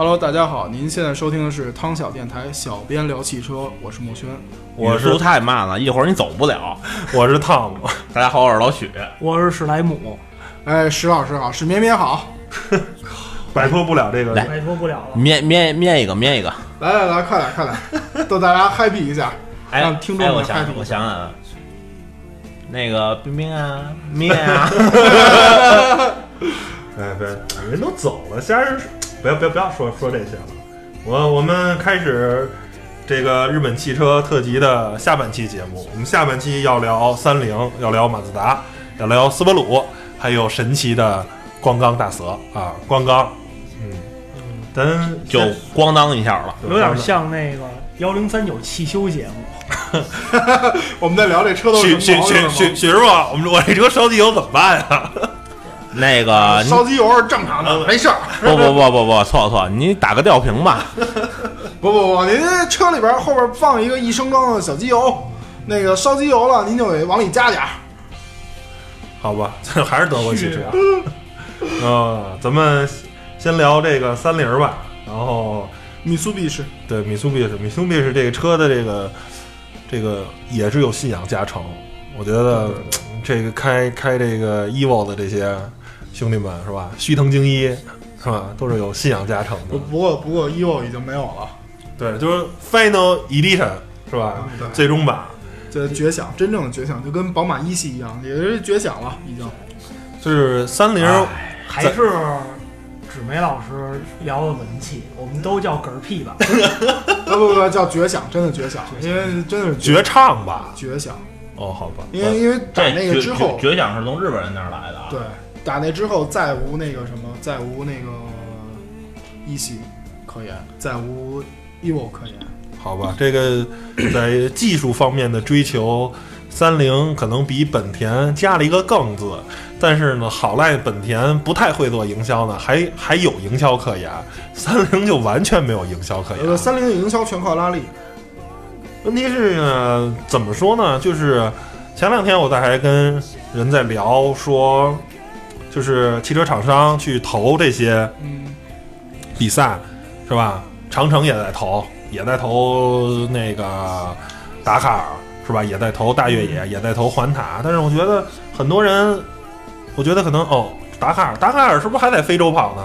Hello，大家好，您现在收听的是汤小电台，小编聊汽车，我是墨轩。我速太慢了，一会儿你走不了。我是汤姆，大家好，我是老许。我是史莱姆，哎，史老师好，史绵绵好，摆脱不了这个。摆脱不了了。面面面一个，面一个。来来来，快点快点，逗大家 happy 一下，哎，让听众们哎我想 happy 我下。想想啊，那个冰冰啊，面啊，哎，对，人都走了，瞎人不要不要不要说说这些了。我我们开始这个日本汽车特辑的下半期节目。我们下半期要聊三菱，要聊马自达，要聊斯巴鲁，还有神奇的光冈大蛇啊，光冈。嗯，咱就咣当一下了。有点像那个幺零三九汽修节目，我们在聊这车都许许许？许师傅，我们我这车烧机油怎么办呀？那个，烧机油是正常的，没事儿。不不不不不，错错，你打个吊瓶吧。不不不，您车里边后边放一个一升装的小机油，那个烧机油了，您就得往里加点儿。好吧，这还是德国汽车。呃，咱们先聊这个三菱吧，然后米苏比士，对米苏比士，米苏比士这个车的这个这个也是有信仰加成。我觉得这个开开这个 EVO 的这些兄弟们是吧，须藤精一是吧，都是有信仰加成的。不不过不过 EVO 已经没有了，对，就是 Final Edition 是吧？对最终版这绝响，真正的绝响，就跟宝马一系一样，也是绝响了，已经。就是三菱。还是纸媒老师聊的文气，我们都叫嗝屁吧。不不不，叫绝响，真的绝响，因为真的是绝唱吧？绝响，哦，好吧，因为因为打那个之后，绝响是从日本人那儿来的啊。对，打那之后再无那个什么，再无那个一系可言，再无 EVO 可言。好吧，这个在技术方面的追求，三菱可能比本田加了一个“更”字，但是呢，好赖本田不太会做营销呢，还还有营销可言，三菱就完全没有营销可言呃，言。三菱的营销全靠拉力，问题是呢，怎么说呢？就是前两天我在还跟人在聊说，就是汽车厂商去投这些嗯，比赛，是吧？长城也在投，也在投那个达喀尔，是吧？也在投大越野，也在投环塔。但是我觉得很多人，我觉得可能哦，达喀尔，达喀尔是不是还在非洲跑呢？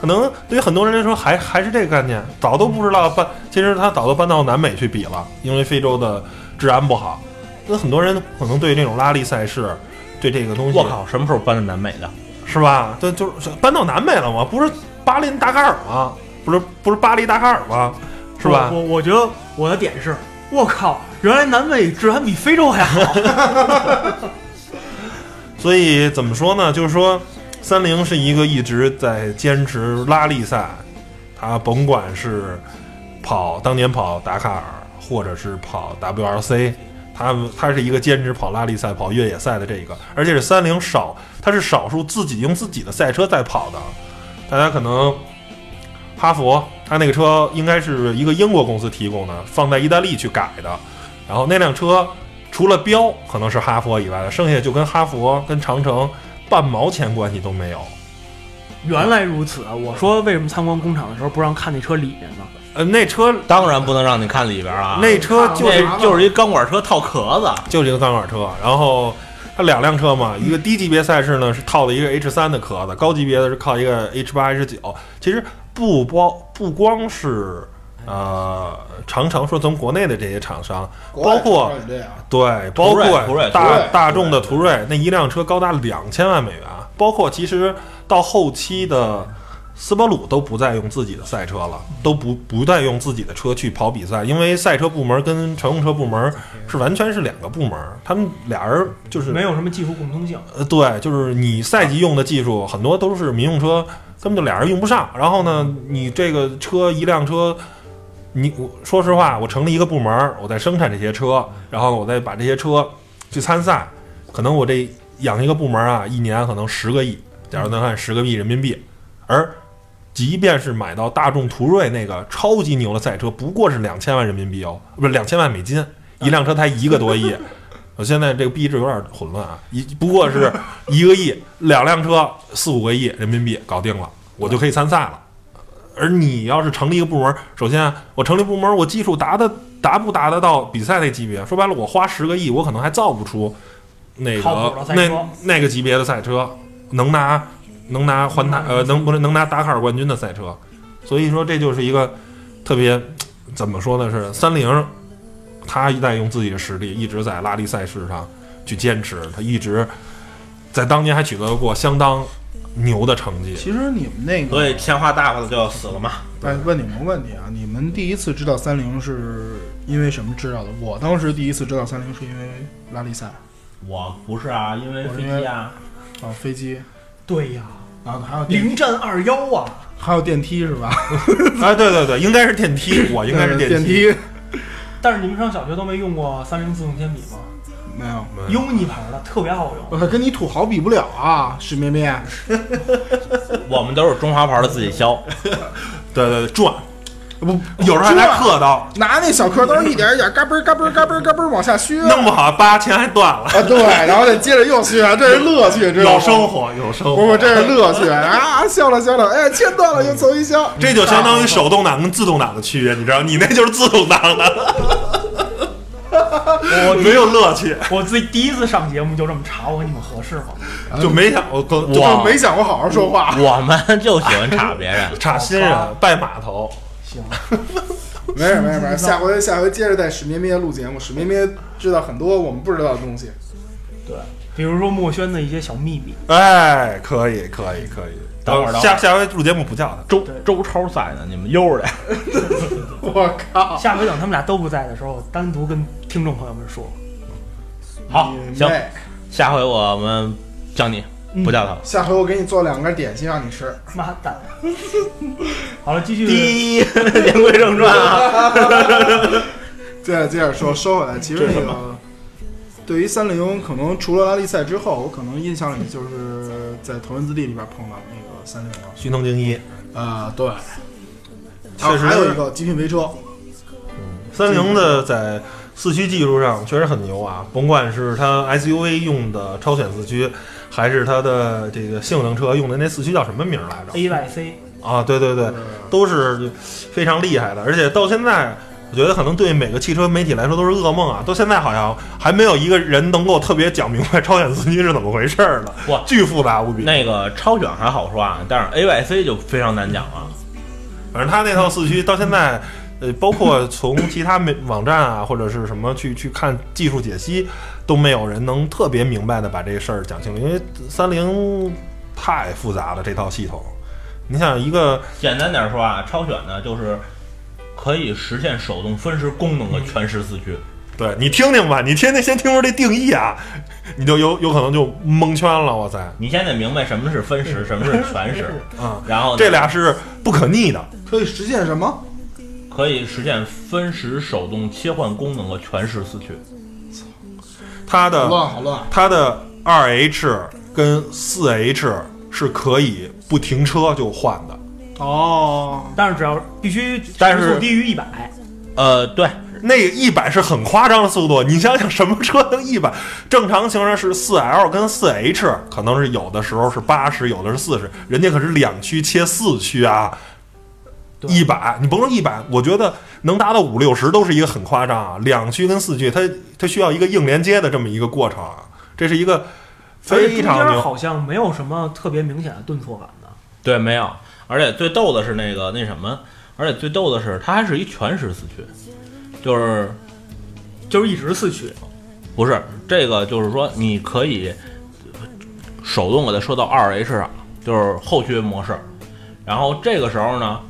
可能对于很多人来说还还是这个概念，早都不知道搬，其实他早都搬到南美去比了，因为非洲的治安不好。那很多人可能对这种拉力赛事，对这个东西，我靠，什么时候搬到南美的？是吧？这就是搬到南美了吗？不是巴林达喀尔吗？不是不是巴黎达喀尔吗？是吧？我我觉得我的点是，我靠，原来南美治安比非洲还好。所以怎么说呢？就是说，三菱是一个一直在坚持拉力赛，它甭管是跑当年跑达喀尔，或者是跑 WRC，它它是一个兼职跑拉力赛、跑越野赛的这一个，而且是三菱少，它是少数自己用自己的赛车在跑的。大家可能哈佛，它那个车应该是一个英国公司提供的，放在意大利去改的，然后那辆车。除了标可能是哈佛以外的，剩下就跟哈佛、跟长城半毛钱关系都没有。原来如此，我说为什么参观工厂的时候不让看那车里面呢？呃，那车当然不能让你看里边啊，那车就是就是一钢管车套壳子。就是一个钢管车，然后它两辆车嘛，一个低级别赛事呢是套的一个 H 三的壳子，高级别的是靠一个 H 八、H 九。其实不包不光是呃长城，说从国内的这些厂商，包括对，包括途锐大大众的途锐，那一辆车高达两千万美元，包括其实到后期的斯巴鲁都不再用自己的赛车了，都不不再用自己的车去跑比赛，因为赛车部门跟乘用车部门是完全是两个部门，他们俩人就是没有什么技术共通性。呃，对，就是你赛级用的技术很多都是民用车，根本就俩人用不上。然后呢，你这个车一辆车，你我说实话，我成立一个部门，我在生产这些车，然后我再把这些车去参赛，可能我这养一个部门啊，一年可能十个亿，假如咱看十个亿人民币，而即便是买到大众途锐那个超级牛的赛车，不过是两千万人民币哦，不是两千万美金，一辆车才一个多亿。我现在这个币制有点混乱啊，一不过是一个亿，两辆车四五个亿人民币搞定了，我就可以参赛了。而你要是成立一个部门，首先啊我成立部门，我技术达的达不达得到比赛那级别？说白了，我花十个亿，我可能还造不出那个那那个级别的赛车，能拿能拿环塔呃能不能能拿达喀尔冠军的赛车。所以说这就是一个特别 怎么说呢？是三菱，他在用自己的实力一直在拉力赛事上去坚持，他一直在当年还取得过相当牛的成绩。其实你们那个，所以天花大发的就要死了嘛。哎，问你们个问题啊，你们第一次知道三菱是因为什么知道的？我当时第一次知道三菱是因为拉力赛我不是啊，因为我因为飞机啊，啊，飞机对呀，啊，还有电零战二幺啊，还有电梯是吧？哎，对对对，应该是电梯，我应该是对电电梯，但是你们上小学都没用过三菱自动铅笔吗没有。没有？uni 牌的特别好用。我跟你土豪比不了啊，史绵绵。我们都是中华牌的自己削。对对对转，不，有时候还拿刻刀，拿那小刻刀一点一点，嘎嘣儿嘎嘣儿嘎嘣儿嘎嘣儿往下削。弄不好八钱还断了。啊，对，然后再接着又削，这是乐趣，知道吗？有生活，有生不不，活，这是乐趣啊！削了削了，哎，切断了又重新削，这就相当于手动挡跟自动挡的区别，你知道？你那就是自动挡的，我没有乐趣，我自己第一次上节目就这么查我，你们合适吗？就没想我跟就没想过好好说话。我们就喜欢插别人。插新人拜码头。行，没事 没事没事，下回下回接着带史咩咩录节目，史咩咩知道很多我们不知道的东西。对，比如说墨轩的一些小秘密。哎，可以可以可以。等会儿等会儿下下回录节目不叫他。周周超在呢，你们悠着点。我靠！下回等他们俩都不在的时候，单独跟听众朋友们说。好，行，下回我们叫你，不叫他了。下回我给你做两根点心让你吃。妈蛋！好了，继续。第一，言归正传啊。接着接着说，说回来，其实那个对于三菱，可能除了拉力赛之后，我可能印象里就是在头文字 D 里边碰到那个三菱了。虚能精一，啊，对，确实还有一个极品飞车，三菱的在四驱技术上确实很牛啊，甭管是它 SUV 用的超选四驱，还是它的这个性能车用的那四驱叫什么名儿来着？AYC 啊，对对对，都是非常厉害的，而且到现在。我觉得可能对每个汽车媒体来说都是噩梦啊！到现在好像还没有一个人能够特别讲明白超选四驱是怎么回事儿呢哇，巨复杂无比。那个超选还好说啊，但是 AYC 就非常难讲了。反正他那套四驱到现在，呃，包括从其他媒网站啊或者是什么去去看技术解析，都没有人能特别明白的把这事儿讲清楚，因为三菱太复杂了这套系统。你想一个简单点说啊，超选呢就是可以实现手动分时功能的全时四驱。对你听听吧，你天天先听说这定义啊，你就有有可能就蒙圈了。哇塞，你现在明白什么是分时，什么是全时，啊、然后这俩是不可逆的。可以实现什么？可以实现分时手动切换功能的全时四驱。好它的乱好乱，它的二 H 跟四 H 是可以不停车就换的。哦，但是只要必须但是时速低于一百，呃，对，那一百是很夸张的速度，你想想什么车能一百？正常情况是四 L 跟四 H，可能是有的时候是八十，有的是四十，人家可是两驱切四驱啊，对一百，你甭说一百，我觉得能达到五六十都是一个很夸张啊。两驱跟四驱，它它需要一个硬连接的这么一个过程啊，这是一个非常牛。好像没有什么特别明显的顿挫感的。对，没有。而且最逗的是那个那什么，而且最逗的是它还是一全时四驱，就是就是一直四驱，不是这个，就是说你可以手动给它设到二 H 上，就是后驱模式。然后这个时候呢，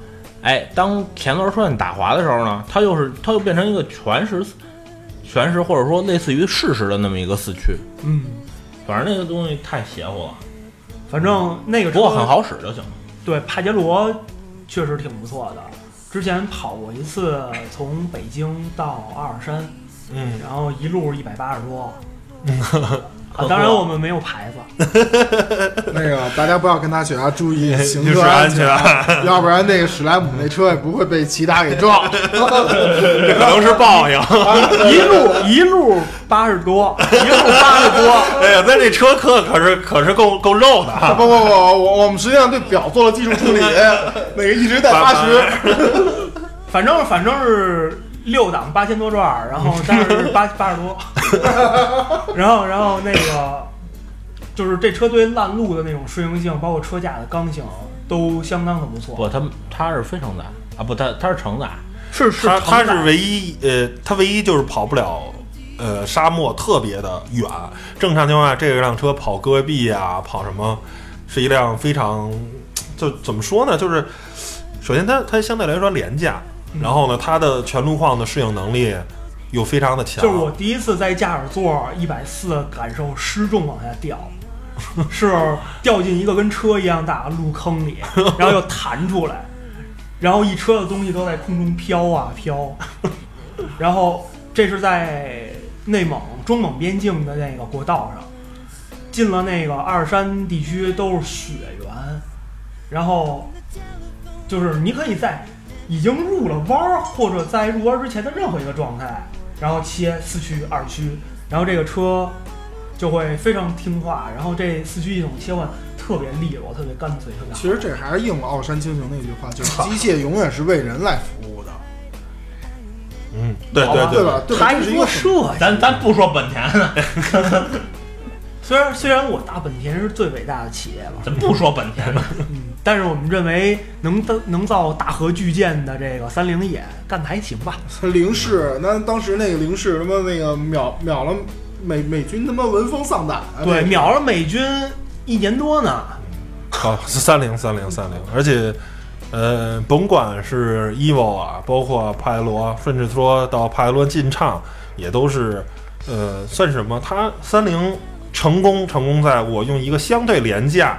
哎，当前轮出现打滑的时候呢，它又是它又变成一个全时全时或者说类似于适时的那么一个四驱。嗯，反正那个东西太邪乎了，反正那个车不过很好使就行了。对，帕杰罗确实挺不错的。之前跑过一次，从北京到阿尔山，嗯，然后一路一百八十多，啊，当然我们没有牌子，那个大家不要跟他学啊，注意 行就是车安全全，要不然那个史莱姆那车也不会被其他给撞。这可能是报应。一路一路八十多，一路八十多，哎呀，那这车课可是可是够够肉的啊！不不不，我我们实际上对表做了技术处理，那个一直在八十。反正反正是六档八千多转，然后但是八 八十多，然后然后那个就是这车对烂路的那种适应性，包括车架的刚性都相当的不错。不，它它是非承载啊，不，它它是承载，是是它它是唯一呃，它唯一就是跑不了呃沙漠特别的远。正常情况下，这辆车跑戈壁啊，跑什么，是一辆非常就怎么说呢？就是首先它它相对来说廉价，嗯然后呢，它的全路况的适应能力又非常的强。就是我第一次在驾驶座一百四感受失重往下掉，是掉进一个跟车一样大的路坑里，然后又弹出来，然后一车的东西都在空中飘啊飘，然后这是在内蒙中蒙边境的那个国道上，进了那个阿尔山地区都是雪原，然后就是你可以在已经入了弯儿，或者在入弯之前的任何一个状态，然后切四驱、二驱，然后这个车就会非常听话，然后这四驱系统切换特别利落、特别干脆、特别好。其实这还是应了奥山清行那句话，就是 机械永远是为人来服务的，嗯，对吧对对吧？他一这是一个很说设计，咱咱不说本田了，虽然虽然我大本田是最伟大的企业了，咱不说本田了，嗯，但是我们认为能造能造大河巨舰的这个三菱也干得还行吧。零式，那当时那个零式他妈那个秒秒了美美军他妈闻风丧胆啊！对，秒了美军一年多呢。好，三零三零三零，而且，呃，甭管是 EVO 啊，包括帕埃罗，甚至说到帕埃罗劲畅，也都是，呃，算是什么？它三菱成功成功在我用一个相对廉价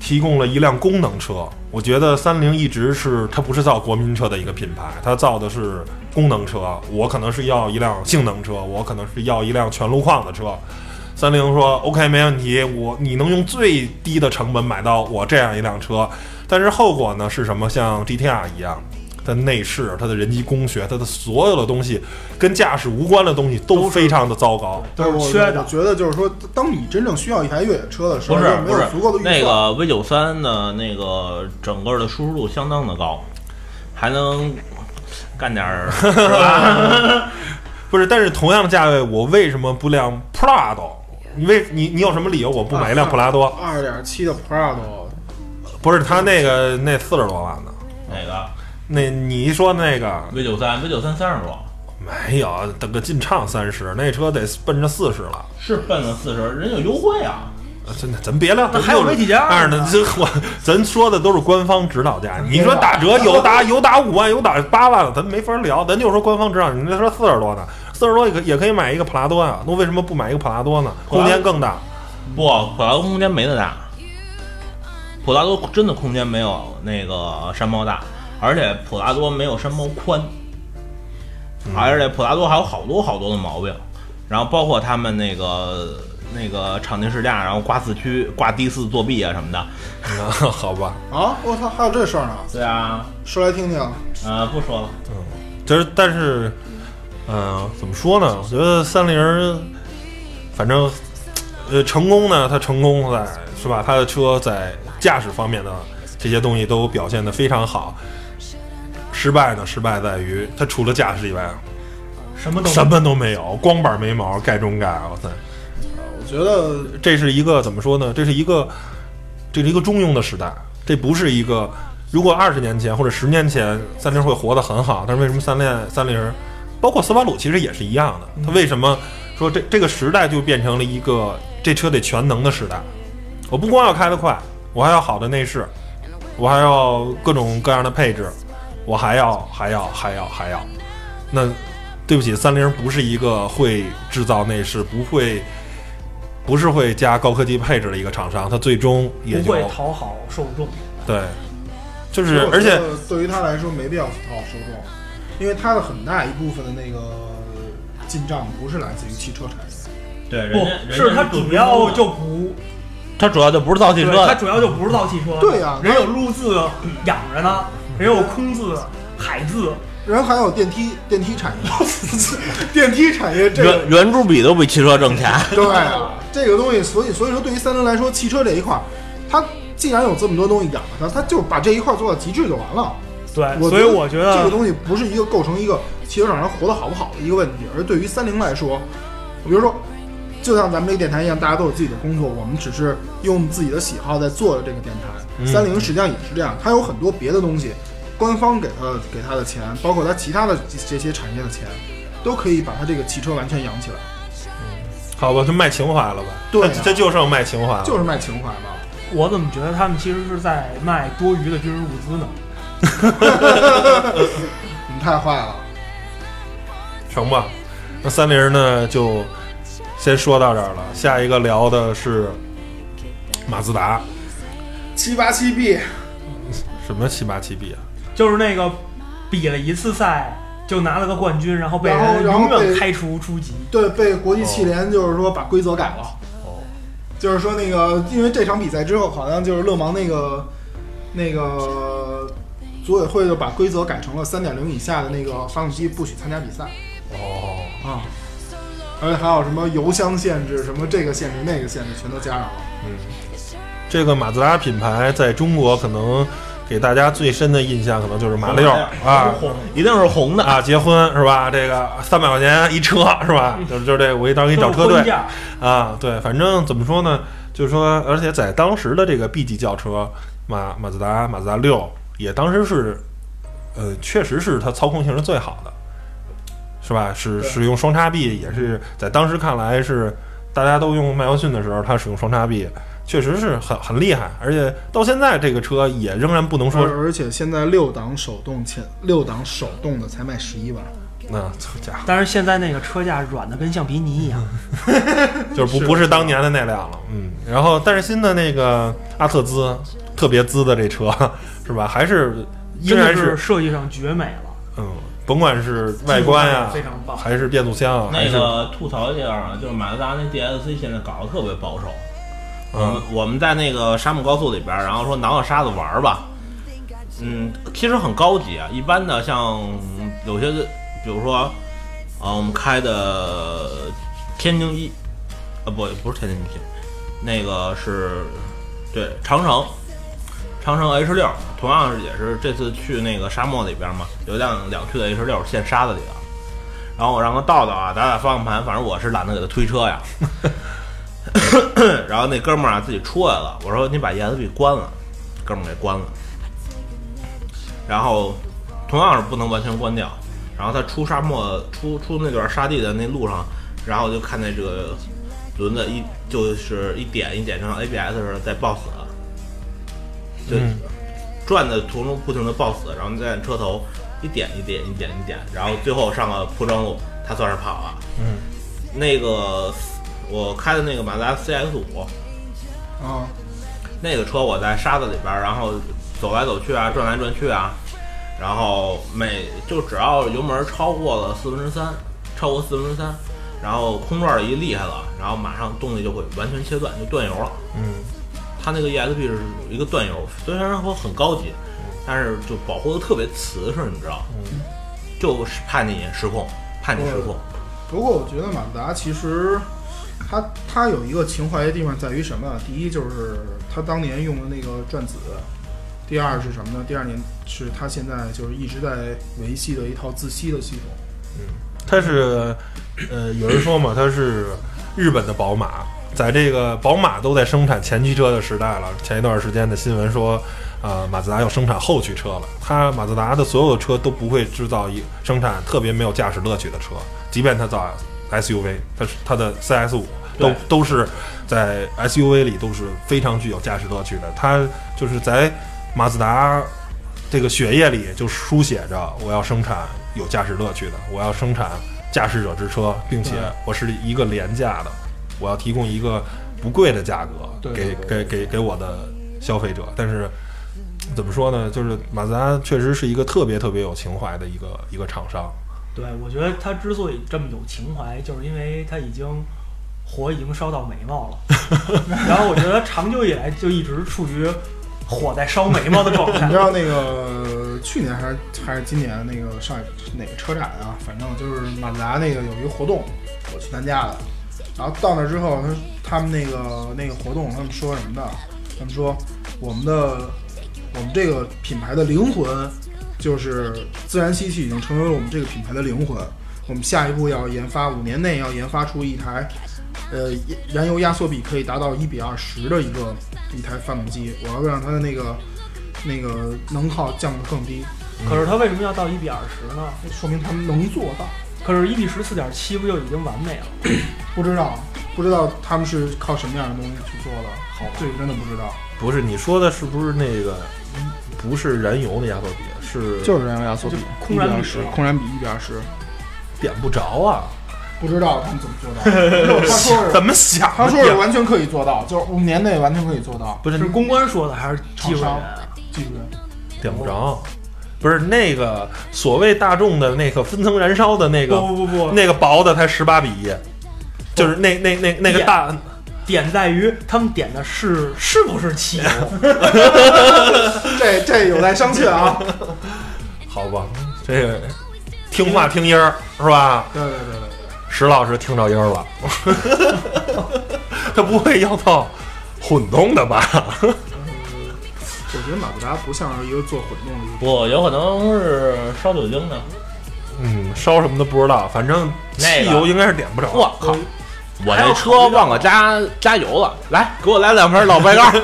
提供了一辆功能车。我觉得三菱一直是它不是造国民车的一个品牌，它造的是功能车。我可能是要一辆性能车，我可能是要一辆全路况的车。三菱说 OK 没问题，我你能用最低的成本买到我这样一辆车，但是后果呢是什么？像 GTR 一样，它的内饰、它的人机工学、它的所有的东西跟驾驶无关的东西都非常的糟糕。对我缺的我觉得就是说，当你真正需要一台越野车的时候，不是没有不是足够的预算。那个 V 九三的那个整个的舒适度相当的高，还能干点儿？不是，但是同样的价位，我为什么不辆 Prado？你为你你有什么理由我不买一辆普拉多？二点七的 Prado，不是他那个那四十多万的，哪个那你一说那个 V 九三 V 九三三十多，没有，等个劲畅三十，那车得奔着四十了。是奔着四十，人有优惠啊。呃真的，咱别聊，那还有媒体价呢但是呢，这我 咱说的都是官方指导价。你说打折有打有打五万，有打八万的，咱没法聊。咱就说官方指导，你那说四十多呢，四十多也可也可以买一个普拉多呀。那为什么不买一个普拉多呢？空间更大。不，普拉多空间没那大，普拉多真的空间没有那个山猫大，而且普拉多没有山猫宽，而且普拉多还有好多好多的毛病，然后包括他们那个那个场地试驾，然后挂四驱、挂低四作弊啊什么的。嗯好吧，啊，我操，还有这事儿呢？对啊，说来听听。呃，不说了，嗯就是但是，嗯、怎么说呢？我觉得三菱儿，反正，呃，成功呢，它成功在是吧？它的车在驾驶方面的这些东西都表现得非常好。失败呢，失败在于它除了驾驶以外，什么都什么都没有，光板没毛，盖中盖，我塞！我觉得这是一个怎么说呢？这是一个，这是一个中庸的时代，这不是一个。如果二十年前或者十年前，三菱会活得很好，但是为什么三菱三菱，包括斯巴鲁其实也是一样的？它为什么说这这个时代就变成了一个这车得全能的时代？我不光要开得快，我还要好的内饰，我还要各种各样的配置，我还要还要还要还要。那对不起，三菱不是一个会制造内饰，不会。不是会加高科技配置的一个厂商，它最终也就不会讨好受众。对，就是而且对于他来说没必要去讨好受众，因为他的很大一部分的那个进账不是来自于汽车产业，对，人不家人家是他主要就不，它主要就不是造汽车对，它，主要就不是造汽车。对呀人有路字养着呢，人有空字、海字，然后还有电梯电梯产业，电梯产业这个圆圆珠笔都比汽车挣钱。对啊，这个东西，所以所以说，对于三菱来说，汽车这一块儿，它既然有这么多东西养着它，它就把这一块儿做到极致就完了。对，我所以我觉得这个东西不是一个构成一个汽车厂商活得好不好的一个问题，而对于三菱来说，比如说，就像咱们这个电台一样，大家都有自己的工作，我们只是用自己的喜好在做这个电台。嗯三菱实际上也是这样，它有很多别的东西，官方给它给它的钱，包括它其他的这这些产业的钱，都可以把它这个汽车完全养起来，嗯好吧，就卖情怀了吧？对这就剩卖情怀了。就是卖情怀嘛。我怎么觉得他们其实是在卖多余的军事物资呢？你太坏了，成吧？那三菱呢，就先说到这儿了。下一个聊的是马自达，七八七 B，什么七八七 B 啊？就是那个比了一次赛就拿了个冠军，然后被然后人然后被永远开除出籍。对，被国际汽联就是说把规则改了。哦，就是说那个，因为这场比赛之后，好像就是勒芒那个那个组委会就把规则改成了三点零以下的那个发动机不许参加比赛哦，啊，而且还有什么油箱限制、什么这个限制、那个限制，全都加上了。嗯，这个马自达品牌在中国可能给大家最深的印象，可能就是马六。啊。一定是红的。啊，结婚是吧？这个三百块钱一车是吧？就是就是这个，我一到时候给你找车队。啊，对，反正怎么说呢，就是说，而且在当时的这个 B 级轿车马马自达马自达六也当时是，呃，确实是它操控性是最好的，是吧？是使用双叉臂，也是在当时看来是大家都用麦弗逊的时候，它使用双叉臂，确实是很很厉害，而且到现在这个车也仍然不能说，而而且现在六档手动前六档手动的才卖十一万，那这家伙但是现在那个车架软的跟橡皮泥一样，就是不不是当年的那辆了，嗯。然后，但是新的那个阿特兹特别兹的这车 是吧，还是依然是设计上绝美了，嗯，甭管是外观呀、非常棒。还是变速箱啊，那个吐槽一下啊，就是马自达那 DSC 现在搞得特别保守。嗯我们在那个沙漠高速里边儿，然后说挠挠沙子玩儿吧，嗯，其实很高级啊。一般的像有些，比如说，啊，我们开的天津一，啊，不，不是天津一，那个是对长城，长城 H 六，同样是也是这次去那个沙漠里边嘛，有一辆两驱的 H 六陷沙子里了。然后我让他倒倒啊，打打方向盘，反正我是懒得给他推车呀。然后那哥们儿啊自己出来了，我说你把 ESP 关了，哥们儿给关了。然后同样是不能完全关掉。然后他出沙漠出出那段沙地的那路上，然后就看见这个轮子一就是一点一点就像 ABS 似的在抱死，就嗯转的途中不停的抱死，然后再按车头一点一点一点一点，然后最后上了铺装路，他算是跑了。嗯，那个我开的那个马自达 CX 五，啊，那个车我在沙子里边儿，然后走来走去啊，转来转去啊，然后每就只要油门超过了四分之三，超过四分之三，然后空转一厉害了，然后马上动力就会完全切断，就断油了。嗯，它那个 ESP 是有一个断油，虽然说很高级，但是就保护的特别瓷实，你知道，嗯就是怕你失控，怕你失控。不过我觉得马自达其实它它有一个情怀的地方在于什么？第一就是它当年用的那个转子，第二是什么呢？第二年是它现在就是一直在维系的一套自吸的系统。嗯它是呃，有人说嘛，它是日本的宝马，在这个宝马都在生产前驱车的时代了。前一段时间的新闻说，啊、马自达要生产后驱车了。它马自达的所有的车都不会制造一生产特别没有驾驶乐趣的车，即便它造 SUV，它是它的 CS 五都都是在 SUV 里都是非常具有驾驶乐趣的。它就是在马自达这个血液里就书写着我要生产有驾驶乐趣的，我要生产驾驶者之车，并且我是一个廉价的，我要提供一个不贵的价格对给给给给我的消费者。但是怎么说呢？就是马自达确实是一个特别特别有情怀的一个一个厂商。对，我觉得它之所以这么有情怀，就是因为它已经火已经烧到眉毛了，然后我觉得长久以来就一直处于火在烧眉毛的状态 你知。道那个去年还是还是今年那个上海哪个车展啊？反正就是马自达那个有一个活动，我去参加了。然后到那之后，他他们那个那个活动，他们说什么呢？他们说我们的我们这个品牌的灵魂就是自然吸气已经成为了我们这个品牌的灵魂。我们下一步要研发，五年内要研发出一台，呃，燃油压缩比可以达到一比二十的一个一台发动机。我要让它的那个那个能耗降得更低，可是它为什么要到一比二十呢？说明他们能做到。可是，一比十四点七不就已经完美了？不知道，不知道他们是靠什么样的东西去做的，好吧这个真的不知道。不是你说的是不是那个不是燃油的压缩比，是就是燃油压缩比就，空燃比十，空燃比一比二十，点不着啊？不知道他们怎么做到的。他说是，怎么想的？他说是完全可以做到，就是五年内完全可以做到。不是是公关说的还是技术员？技术人点不着，不是那个所谓大众的那个分层燃烧的那个不不不不，那个薄的才十八比一，就是那那那那个大点在于他们点的是是不是汽油？这这有待商榷啊。好吧，这个听话听音儿是吧？对对对对对。石老师听着音儿了，他不会要到混动的吧？我觉得马自达不像是一个做混动的一个。不，有可能是烧酒精的。嗯，烧什么的不知道，反正汽油应该是点不着。我靠！我这车忘了加加油了，来给我来两瓶老白干儿。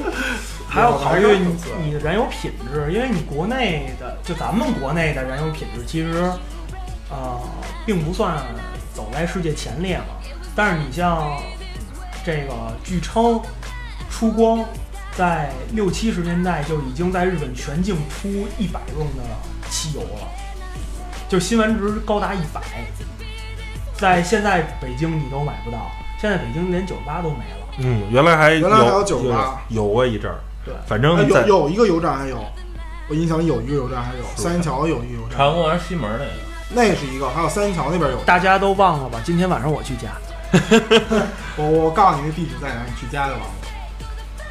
还要考虑你的燃油品质，因为你国内的就咱们国内的燃油品质其实呃并不算走在世界前列嘛。但是你像这个，据称出光在六七十年代就已经在日本全境出一百用的汽油了，就新完值高达一百，在现在北京你都买不到，现在北京连酒吧都没了。嗯，原来还原来还有有酒吧有过一阵儿，对反哎正在有有一个油站还有，我印象里有一个油站还有，三元桥有一个油站，朝阳公园西门那个，那是一个，还有三元桥那边有。大家都忘了吧？今天晚上我去加。我我告诉你那地址在哪，你去加就完了。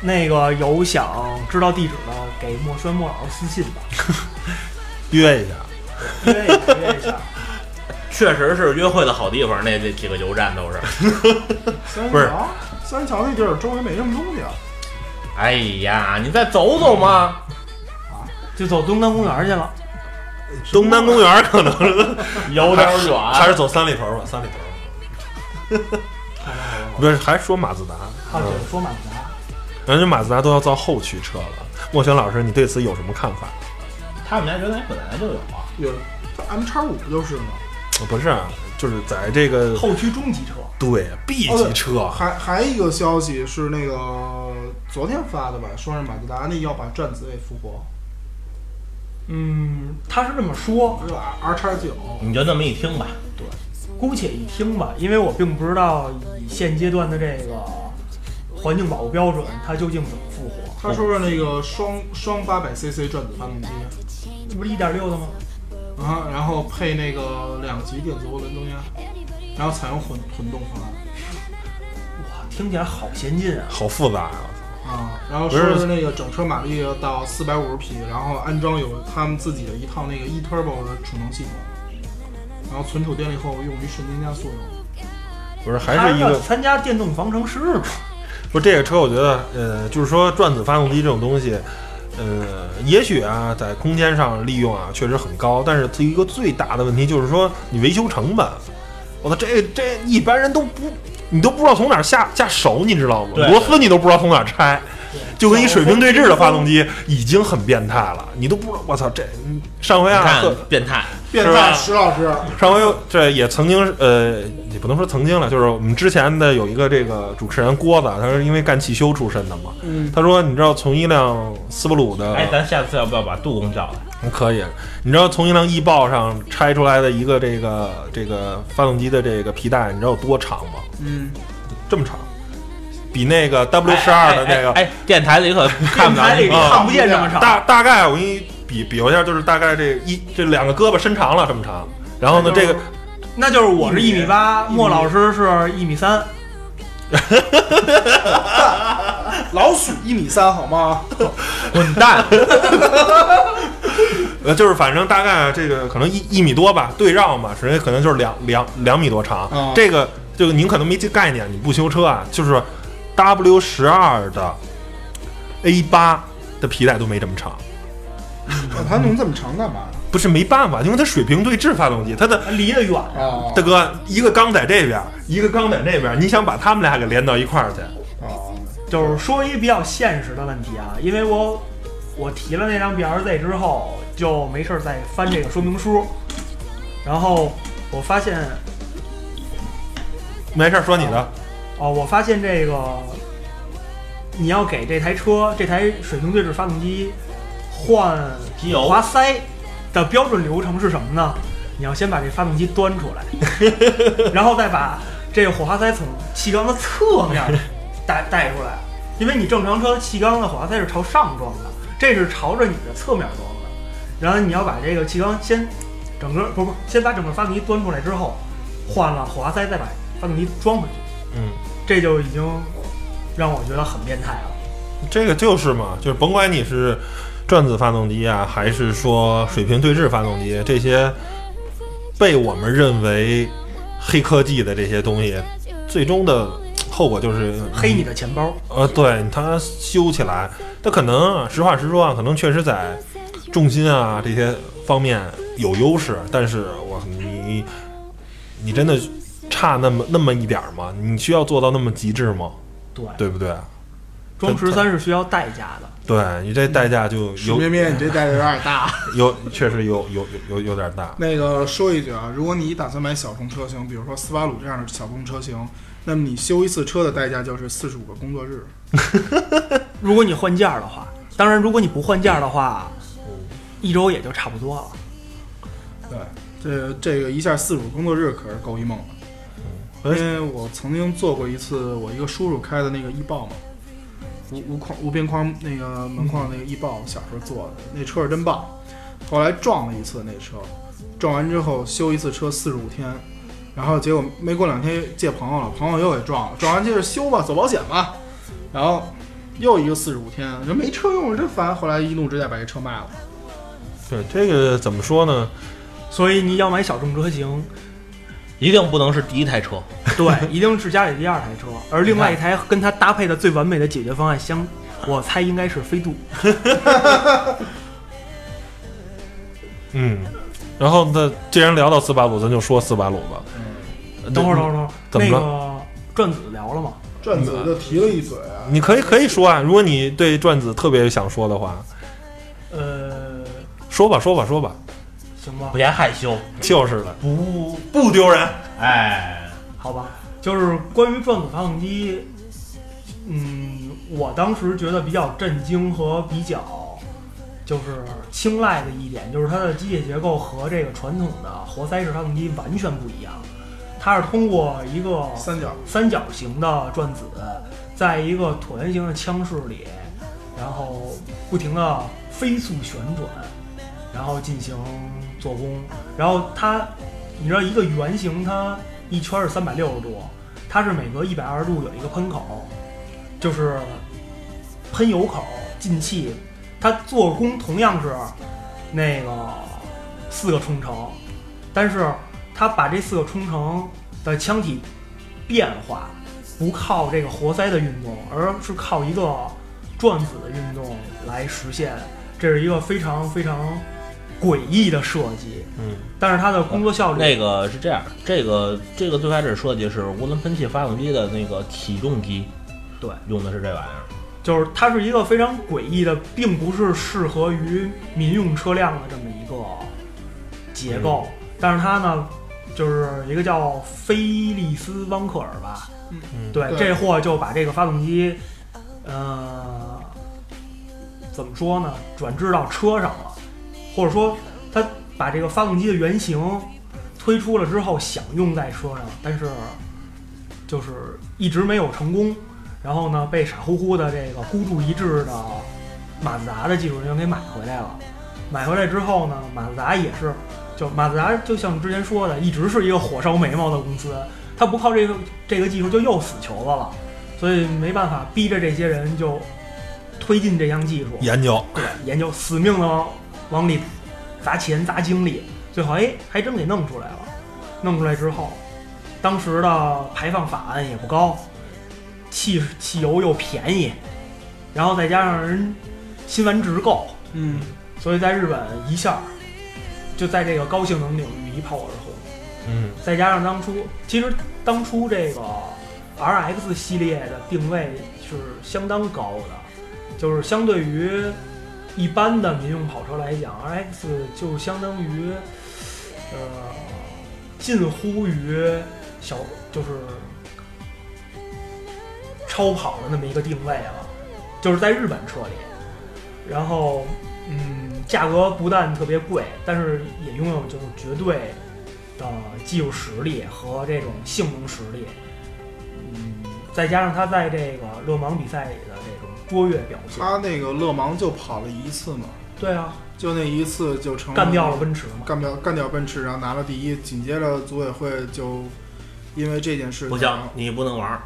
那个有想知道地址的，给莫轩莫老师私信吧，约一下。约一下，约一下。确实是约会的好地方。那那几个油站都是。不是三元桥，三桥那地儿周围没什么东西啊。哎呀，你再走走嘛。啊就走东单公园去了。东单公园可能是有点远还远。是走三里屯吧，三里屯。不是，还说马自达，啊，对，说马自达，人家马自达都要造后驱车了。莫轩老师，你对此有什么看法？他们家原来本来就有啊。有 M 叉五不就是吗？不是啊，就是在这个后驱中级车。对 B 级车，还还一个消息是那个昨天发的吧，说是马自达那要把转子给复活，嗯，他是这么说，是吧？R 叉九，你就那么一听吧。对姑且一听吧，因为我并不知道以现阶段的这个环境保护标准，它究竟怎么复活。他说是那个双双八百 CC 转子发动机这不是一点六的吗？啊，然后配那个两级电磁涡轮增压，然后采用混混动方案哇，听起来好先进啊！好复杂呀、啊，然后是说是那个整车马力要到四百五十匹，然后安装有他们自己的一套那个 e turbo 的储能系统，然后存储电力后用于瞬间加速用。不是，还是一个参加电动方程式嘛？不是这个车，我觉得呃，就是说转子发动机这种东西，呃，也许啊，在空间上利用啊确实很高，但是它一个最大的问题就是说你维修成本，我操，这这一般人都不，你都不知道从哪儿下下手，你知道吗？螺丝你都不知道从哪儿拆。就跟一水平对置的发动机已经很变态了，你都不知道，我操，这嗯上回啊特变态，变态是吧石老师，上回这也曾经呃，也不能说曾经了，就是我们之前的有一个这个主持人郭子，他是因为干汽修出身的嘛。嗯，他说，你知道从一辆斯巴鲁的，哎，咱下次要不要把杜工叫来？可以，你知道从一辆易豹上拆出来的一个这个这个发动机的这个皮带，你知道有多长吗？嗯，这么长，比那个 W 十二的那个哎，哎哎电台里可看不着电台里看不见这么长。大大概我给你比比划一下，就是大概这一这两个胳膊伸长了这么长。然后呢，这个那就是我是一米八，莫老师是一米三，老鼠一米三好吗？滚蛋！呃，就是反正大概这个可能一一米多吧，对绕嘛，人家可能就是两两两米多长。啊这个这个您可能没这概念，你不修车啊，就是 W 十二的 A 八的皮带都没这么长，哦它弄这么长干嘛？不是没办法，因为它水平对置发动机，它的离得远。啊大哥一个缸在这边，一个缸在那边，你想把他们俩给连到一块儿去？哦，就是说一比较现实的问题啊，因为我我提了那辆 BRZ 之后，就没事儿再翻这个说明书，然后我发现没事儿，说你的。哦，我发现这个你要给这台车这台水平对置发动机换机油滑塞的标准流程是什么呢？你要先把这发动机端出来，然后再把这个火花塞从气缸的侧面 带带出来，因为你正常车气缸的火花塞是朝上装的，这是朝着你的侧面装的。然后你要把这个气缸先整个不不，先把整个发动机端出来之后，换了火花塞，再把发动机装回去。嗯，这就已经让我觉得很变态了。这个就是嘛，就是甭管你是转子发动机啊，还是说水平对置发动机，这些被我们认为黑科技的这些东西，最终的后果就是黑你的钱包，呃，对它修起来，它可能啊实话实说啊，可能确实在重心啊这些方面有优势，但是我你你真的差那么那么一点儿吗？你需要做到那么极致吗？对，对不对？装十三是需要代价的。对你这代价就有鼠咩咩，你这代价有点大。有确实有有有有有点大。那个说一句啊，如果你打算买小众车型，比如说斯巴鲁这样的小众车型，那么你修一次车的代价就是四十五个工作日。如果你换件儿的话，当然如果你不换件儿的话，一周也就差不多了。对，这这个一下四十五工作日可是够一梦了。因为我曾经做过一次，我一个叔叔开的那个翼豹嘛，无无框无边框那个门框那个易爆，小时候做的那车是真棒。后来撞了一次那车，撞完之后修一次车四十五天，然后结果没过两天借朋友了，朋友又给撞了，撞完接着修吧，走保险吧，然后又一个四十五天，人没车用真烦。后来一怒之下把这车卖了。对这个怎么说呢？所以你要买小众车型，一定不能是第一台车，对，一定是家里第二台车，而另外一台跟它搭配的最完美的解决方案相，我猜应该是飞度。嗯，然后那既然聊到斯巴鲁，咱就说斯巴鲁吧。等会儿，等会儿，等会儿，怎么了那个转子聊了吗？转子就提了一嘴啊，你可以可以说啊，如果你对转子特别想说的话，呃，说吧说吧说吧，行吧，别害羞。就是的，不，不丢人。哎，好吧，就是关于转子发动机，嗯，我当时觉得比较震惊和比较就是青睐的一点，就是它的机械结构和这个传统的活塞式发动机完全不一样。它是通过一个 三角三角形的转子，在一个椭圆形的腔室里，然后不停的飞速旋转，然后进行做工。然后它，你知道一个圆形它一圈是三百六十度，它是每隔一百二十度有一个喷口，就是喷油口进气。它做工同样是那个四个冲程，但是它把这四个冲程的腔体变化不靠这个活塞的运动，而是靠一个转子的运动来实现。这是一个非常非常诡异的设计，嗯，但是它的工作效率那个是这样，这个这个最开始设计是涡轮喷气发动机的那个起重机，对，用的是这玩意儿。就是它是一个非常诡异的，并不是适合于民用车辆的这么一个结构。但是它呢，就是一个叫菲利斯汪克尔吧，嗯对，对这货就把这个发动机，呃，怎么说呢，转制到车上了，或者说他把这个发动机的原型推出了之后，想用在车上，但是就是一直没有成功。然后呢，被傻乎乎的这个孤注一掷的马自达的技术人员给买回来了。买回来之后呢，马自达也是就马自达就像之前说的，一直是一个火烧眉毛的公司，它不靠这个这个技术就又死球子了，所以没办法逼着这些人就推进这项技术，研究，对，研究死命的往往里砸钱砸精力，最后哎还真给弄出来了。弄出来之后，当时的排放法案也不高，汽汽油又便宜，然后再加上人新闻值够，嗯，所以在日本一下就在这个高性能领域一炮而红。嗯再加上当初，其实当初这个 RX 系列的定位是相当高的，就是相对于一般的民用跑车来讲，RX 就相当于呃近乎于小就是超跑的那么一个定位了，就是在日本车里，然后嗯价格不但特别贵，但是也拥有就是绝对。的技术实力和这种性能实力，嗯，再加上他在这个勒芒比赛里卓越表现，他那个勒芒就跑了一次嘛，对啊，就那一次就成干掉了奔驰嘛。干掉干掉奔驰，然后拿了第一。紧接着组委会就因为这件事情，不行，你不能玩儿。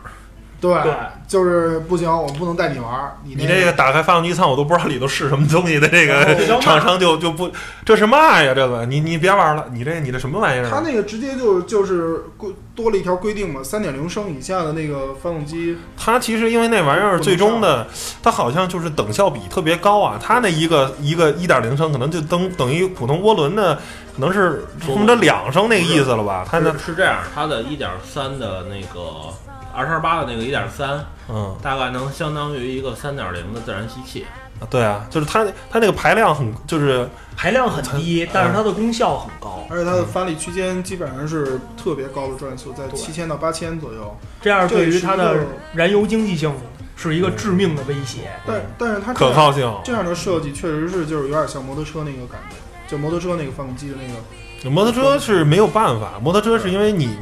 对，就是不行，我们不能带你玩儿。你那你这个打开发动机舱，我都不知道里头是什么东西的，这个 厂商就就不，这是嘛呀？这个你你别玩了，你这你这什么玩意儿啊？他那个直接就就是规多了一条规定嘛，三点零升以下的那个发动机，它其实因为那玩意儿最终的，它好像就是等效比特别高啊。它那一个一个一点零升可能就等等于普通涡轮的，可能是冲着两升那个意思了吧？它那是是这样，它的一点三的那个二叉八的那个一点三，嗯大概能相当于一个三点零的自然吸气。对啊，就是它它那个排量很就是排量很低，但是它的功效很高，而且它的发力区间基本上是特别高的转速，在对七千到八千左右。这样对于它的燃油经济性是一个致命的威胁。但但是它可靠性。这样的设计确实是就是有点像摩托车那个感觉，就摩托车那个发动机的那个。摩托车是没有办法，摩托车是因为你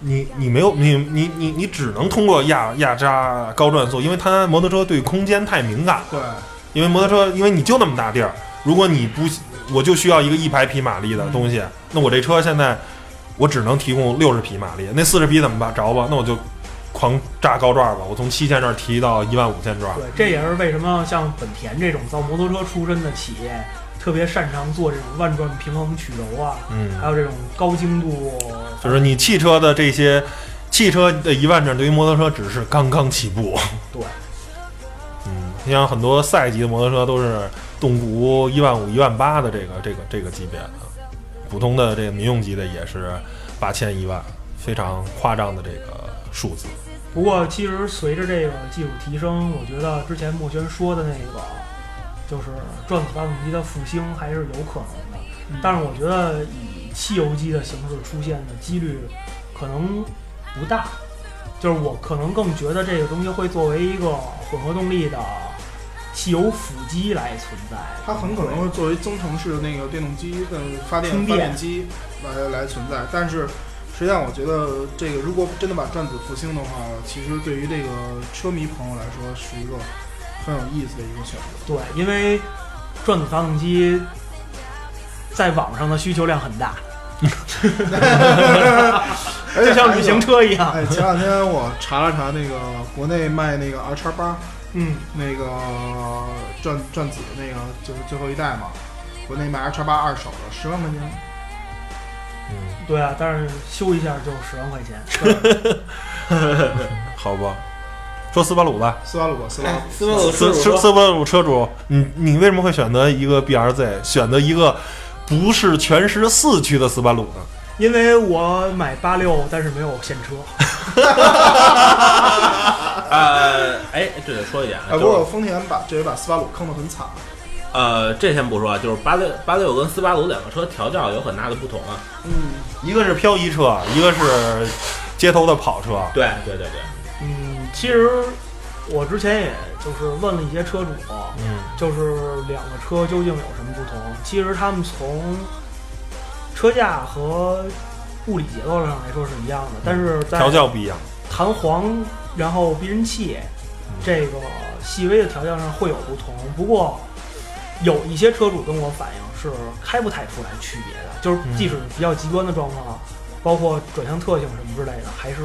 你你没有你你你你只能通过压压榨高转速，因为它摩托车对空间太敏感。对，因为摩托车，因为你就那么大地儿，如果你不，我就需要一个一百匹马力的东西，那我这车现在我只能提供六十匹马力，那四十匹怎么办？着吧？那我就狂炸高转吧，我从七千转提到一万五千转。对，这也是为什么像本田这种造摩托车出身的企业，特别擅长做这种万转平衡曲轴啊，嗯，还有这种高精度。就是你汽车的这些，汽车的一万转对于摩托车只是刚刚起步。对，嗯，你像很多赛级的摩托车都是动辄一万五、一万八的这个这个这个级别的，普通的这个民用级的也是八千、一万，非常夸张的这个数字。不过，其实随着这个技术提升，我觉得之前墨轩说的那个，就是转子发动机的复兴还是有可能的。但是我觉得以汽油机的形式出现的几率可能不大，就是我可能更觉得这个东西会作为一个混合动力的汽油辅机来存在。它很可能会作为增程式的那个电动机的发电电发电机来来存在，但是实际上我觉得这个如果真的把转子复兴的话，其实对于这个车迷朋友来说是一个很有意思的一个选择。对，因为转子发动机在网上的需求量很大，而且就像旅行车一样。哎，前两天我查了查那个国内卖那个 R 叉八嗯，那个转转子那个就是最后一代嘛，国内卖 R 叉八二手的十万块钱。嗯，对啊，但是修一下就十万块钱。好吧。说斯巴鲁吧，斯巴鲁吧，斯巴鲁，斯巴鲁斯斯斯巴鲁车主，你你为什么会选择一个 BRZ，选择一个不是全时四驱的斯巴鲁呢？因为我买八六，但是没有现车。呃，哎，这得说一点啊，哎，不就是过丰田把这回把斯巴鲁坑得很惨。呃，这先不说啊，就是八六八六跟斯巴鲁两个车调教有很大的不同啊。嗯，一个是漂移车，一个是街头的跑车。对对对对，嗯，其实我之前也就是问了一些车主，嗯，就是两个车究竟有什么不同。其实他们从车架和物理结构上来说是一样的，但是在调教不一样。弹簧，然后避震器这个细微的调教上会有不同。不过有一些车主跟我反映是开不太出来区别的，就是嗯即使比较极端的状况，包括转向特性什么之类的，还是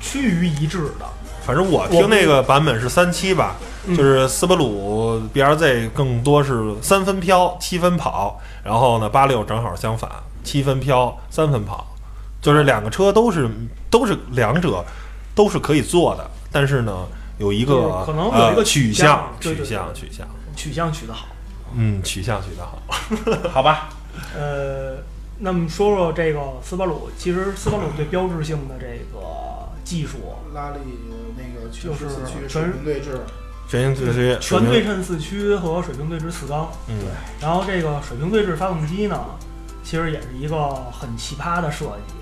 趋于一致的。反正我听那个版本是三七吧，嗯。就是斯巴鲁 BRZ 更多是三分飘七分跑，然后呢八六正好相反，七分飘三分跑，就是两个车都是都是两者都是可以做的，但是呢有一个可能有一个呃取取向取向取向，取向取得好。嗯取向取得好，好吧，呃，那么说说这个斯巴鲁，其实斯巴鲁最标志性的这个技术。拉力那个就是全对峙，全对称四驱和水平对置四缸。嗯。然后这个水平对置发动机呢，其实也是一个很奇葩的设计，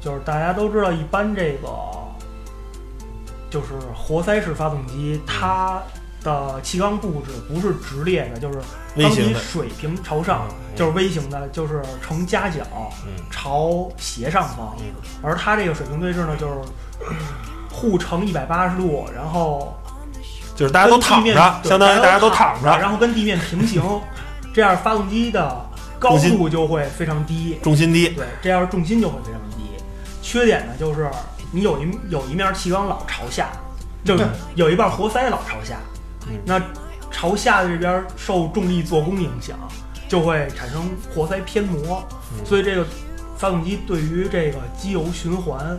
就是大家都知道，一般这个就是活塞式发动机，它的气缸布置不是直列的，就是当微型的。你水平朝上，嗯就是微型的，就是呈夹角嗯。朝斜上方，嗯。而它这个水平对置呢，就是护城一百八十度，然后就是大家都躺着，相当于大家都躺着，然后跟地面平行，这样发动机的高度就会非常低，重心低，对，这样重心就会非常低。缺点呢就是你有一有一面气缸老朝下，就有一半活塞老朝下，嗯。那朝下的这边受重力做功影响，就会产生活塞偏磨，嗯。所以这个发动机对于这个机油循环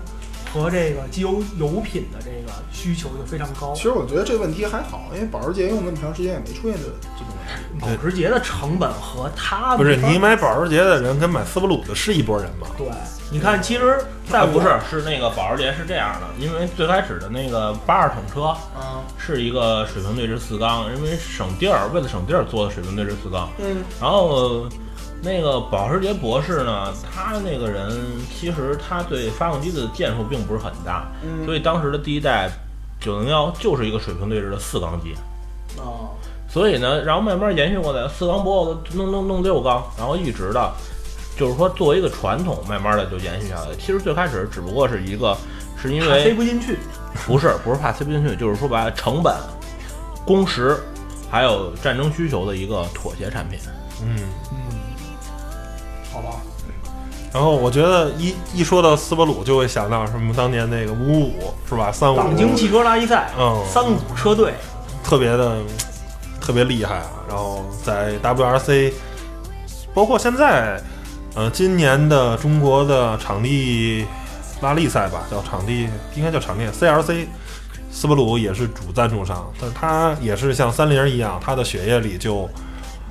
和这个机油油品的这个需求就非常高其。实我觉得这个问题还好，因为保时捷用那么长时间也没出现这这种问题。保时捷的成本和它不是你买保时捷的人跟买斯巴鲁的是一拨人吗？对，你看，其实在我啊不是，是那个保时捷是这样的，因为最开始的那个八二桶车嗯，是一个水平对置四缸，因为省地儿，为了省地儿做的水平对置四缸。嗯，然后那个保时捷博士呢，他那个人其实他对发动机的建树并不是很大，嗯所以当时的第一代九零幺就是一个水平对置的四缸机。哦，所以呢，然后慢慢延续过来，四缸不够弄弄弄六缸，然后一直的，就是说作为一个传统，慢慢的就延续下来。其实最开始只不过是一个，是因为塞不进去。不是 不是怕塞不进去，就是说把成本、工时还有战争需求的一个妥协产品。嗯。嗯，好吧，然后我觉得一一说到斯巴鲁，就会想到什么当年那个五五是吧？三五港京汽车拉力赛，嗯三五车队，特别的特别厉害啊。然后在 WRC，包括现在，呃，今年的中国的场地拉力赛吧，叫场地应该叫场地 CLC，斯巴鲁也是主赞助商，但它也是像三菱一样，它的血液里就